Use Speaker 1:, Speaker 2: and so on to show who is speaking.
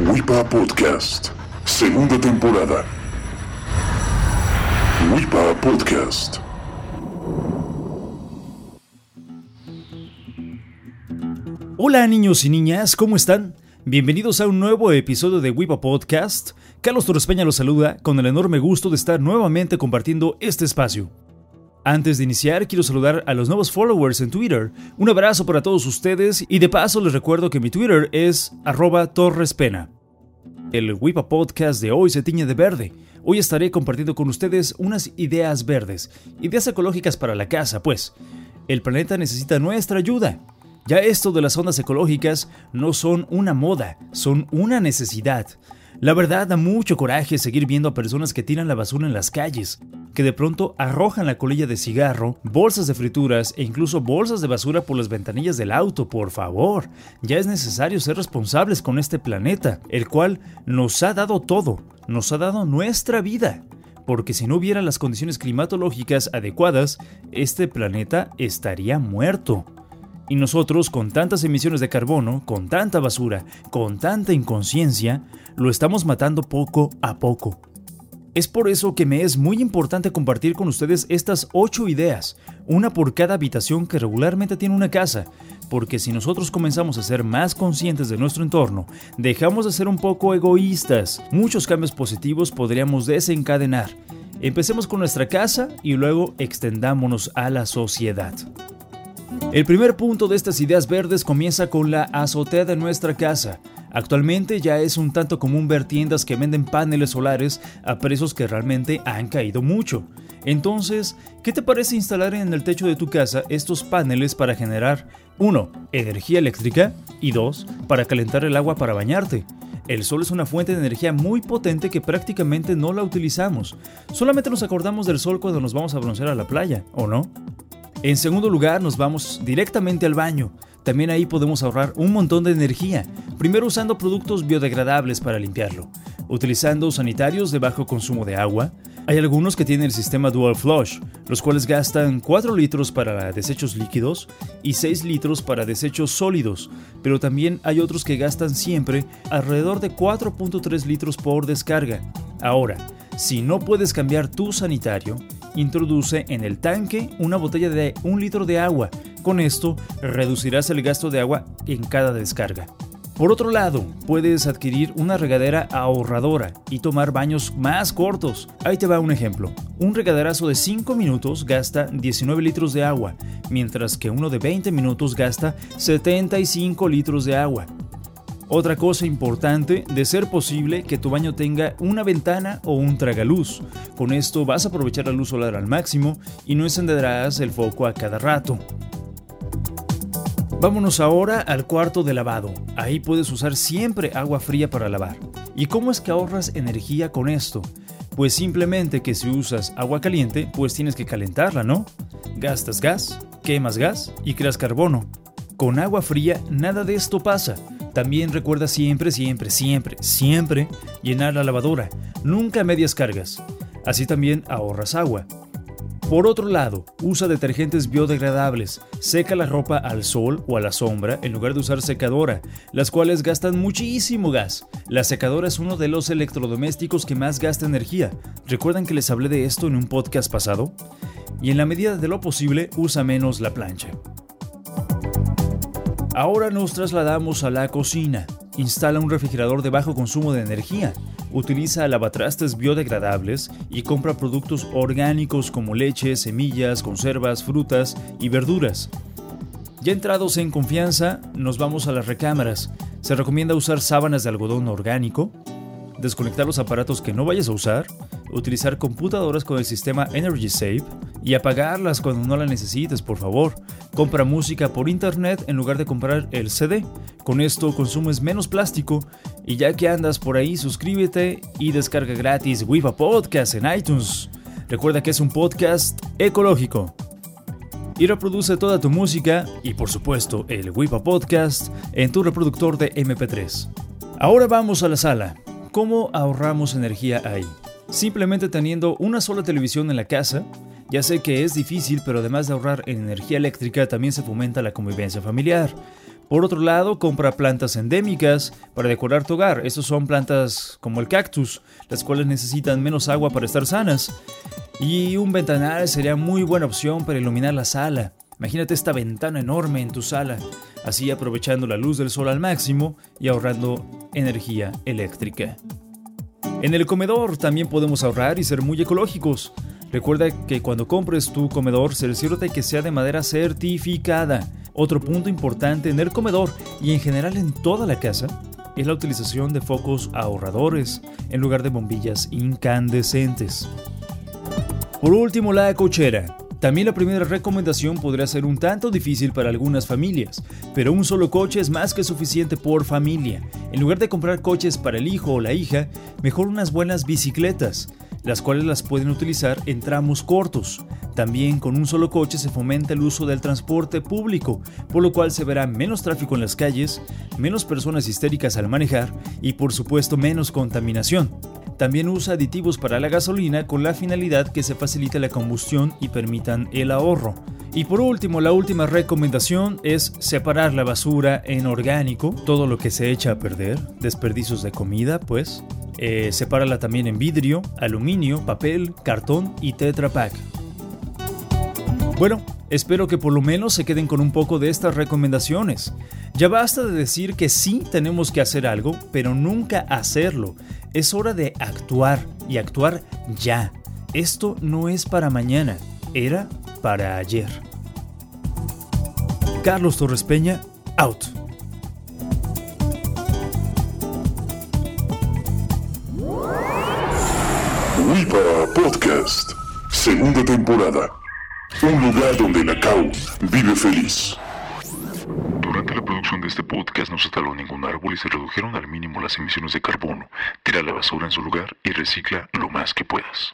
Speaker 1: WIPA Podcast, segunda temporada. WIPA Podcast.
Speaker 2: Hola niños y niñas, ¿cómo están? Bienvenidos a un nuevo episodio de WIPA Podcast. Carlos Torres Peña los saluda con el enorme gusto de estar nuevamente compartiendo este espacio. Antes de iniciar, quiero saludar a los nuevos followers en Twitter. Un abrazo para todos ustedes y de paso les recuerdo que mi Twitter es arroba torrespena. El WIPA Podcast de hoy se tiñe de verde. Hoy estaré compartiendo con ustedes unas ideas verdes, ideas ecológicas para la casa, pues. El planeta necesita nuestra ayuda. Ya esto de las ondas ecológicas no son una moda, son una necesidad. La verdad da mucho coraje seguir viendo a personas que tiran la basura en las calles, que de pronto arrojan la colilla de cigarro, bolsas de frituras e incluso bolsas de basura por las ventanillas del auto, por favor. Ya es necesario ser responsables con este planeta, el cual nos ha dado todo, nos ha dado nuestra vida. Porque si no hubiera las condiciones climatológicas adecuadas, este planeta estaría muerto. Y nosotros, con tantas emisiones de carbono, con tanta basura, con tanta inconsciencia, lo estamos matando poco a poco. Es por eso que me es muy importante compartir con ustedes estas 8 ideas, una por cada habitación que regularmente tiene una casa, porque si nosotros comenzamos a ser más conscientes de nuestro entorno, dejamos de ser un poco egoístas, muchos cambios positivos podríamos desencadenar. Empecemos con nuestra casa y luego extendámonos a la sociedad. El primer punto de estas ideas verdes comienza con la azotea de nuestra casa. Actualmente ya es un tanto común ver tiendas que venden paneles solares a precios que realmente han caído mucho. Entonces, ¿qué te parece instalar en el techo de tu casa estos paneles para generar 1. energía eléctrica y 2. para calentar el agua para bañarte? El sol es una fuente de energía muy potente que prácticamente no la utilizamos. Solamente nos acordamos del sol cuando nos vamos a broncear a la playa, ¿o no? En segundo lugar, nos vamos directamente al baño. También ahí podemos ahorrar un montón de energía, primero usando productos biodegradables para limpiarlo, utilizando sanitarios de bajo consumo de agua. Hay algunos que tienen el sistema Dual Flush, los cuales gastan 4 litros para desechos líquidos y 6 litros para desechos sólidos, pero también hay otros que gastan siempre alrededor de 4.3 litros por descarga. Ahora, si no puedes cambiar tu sanitario, introduce en el tanque una botella de un litro de agua. Con esto reducirás el gasto de agua en cada descarga. Por otro lado, puedes adquirir una regadera ahorradora y tomar baños más cortos. Ahí te va un ejemplo. Un regaderazo de 5 minutos gasta 19 litros de agua, mientras que uno de 20 minutos gasta 75 litros de agua. Otra cosa importante, de ser posible que tu baño tenga una ventana o un tragaluz. Con esto vas a aprovechar la luz solar al máximo y no encenderás el foco a cada rato. Vámonos ahora al cuarto de lavado. Ahí puedes usar siempre agua fría para lavar. ¿Y cómo es que ahorras energía con esto? Pues simplemente que si usas agua caliente, pues tienes que calentarla, ¿no? Gastas gas, quemas gas y creas carbono. Con agua fría nada de esto pasa. También recuerda siempre, siempre, siempre, siempre llenar la lavadora, nunca medias cargas. Así también ahorras agua. Por otro lado, usa detergentes biodegradables, seca la ropa al sol o a la sombra en lugar de usar secadora, las cuales gastan muchísimo gas. La secadora es uno de los electrodomésticos que más gasta energía. ¿Recuerdan que les hablé de esto en un podcast pasado? Y en la medida de lo posible, usa menos la plancha. Ahora nos trasladamos a la cocina. Instala un refrigerador de bajo consumo de energía. Utiliza lavatrastes biodegradables y compra productos orgánicos como leche, semillas, conservas, frutas y verduras. Ya entrados en confianza, nos vamos a las recámaras. Se recomienda usar sábanas de algodón orgánico, desconectar los aparatos que no vayas a usar, utilizar computadoras con el sistema Energy Save, y apagarlas cuando no la necesites, por favor. Compra música por internet en lugar de comprar el CD. Con esto consumes menos plástico y ya que andas por ahí, suscríbete y descarga gratis WIPA Podcast en iTunes. Recuerda que es un podcast ecológico. Y reproduce toda tu música y por supuesto el WIPA Podcast en tu reproductor de MP3. Ahora vamos a la sala. ¿Cómo ahorramos energía ahí? Simplemente teniendo una sola televisión en la casa, ya sé que es difícil, pero además de ahorrar en energía eléctrica, también se fomenta la convivencia familiar. Por otro lado, compra plantas endémicas para decorar tu hogar. Estas son plantas como el cactus, las cuales necesitan menos agua para estar sanas. Y un ventanal sería muy buena opción para iluminar la sala. Imagínate esta ventana enorme en tu sala, así aprovechando la luz del sol al máximo y ahorrando energía eléctrica. En el comedor también podemos ahorrar y ser muy ecológicos. Recuerda que cuando compres tu comedor, cerciórate que sea de madera certificada. Otro punto importante en el comedor y en general en toda la casa es la utilización de focos ahorradores en lugar de bombillas incandescentes. Por último, la cochera. También la primera recomendación podría ser un tanto difícil para algunas familias, pero un solo coche es más que suficiente por familia. En lugar de comprar coches para el hijo o la hija, mejor unas buenas bicicletas las cuales las pueden utilizar en tramos cortos. También con un solo coche se fomenta el uso del transporte público, por lo cual se verá menos tráfico en las calles, menos personas histéricas al manejar y por supuesto menos contaminación. También usa aditivos para la gasolina con la finalidad que se facilite la combustión y permitan el ahorro. Y por último, la última recomendación es separar la basura en orgánico, todo lo que se echa a perder, desperdicios de comida, pues, eh, sepárala también en vidrio, aluminio, papel, cartón y Tetra Pak. Bueno, espero que por lo menos se queden con un poco de estas recomendaciones. Ya basta de decir que sí tenemos que hacer algo, pero nunca hacerlo. Es hora de actuar y actuar ya. Esto no es para mañana, era para ayer. Carlos Torres Peña, out.
Speaker 1: WIPA Podcast, segunda temporada. Un lugar donde la CAU vive feliz. Durante la producción de este podcast no se taló ningún árbol y se redujeron al mínimo las emisiones de carbono. Tira la basura en su lugar y recicla lo más que puedas.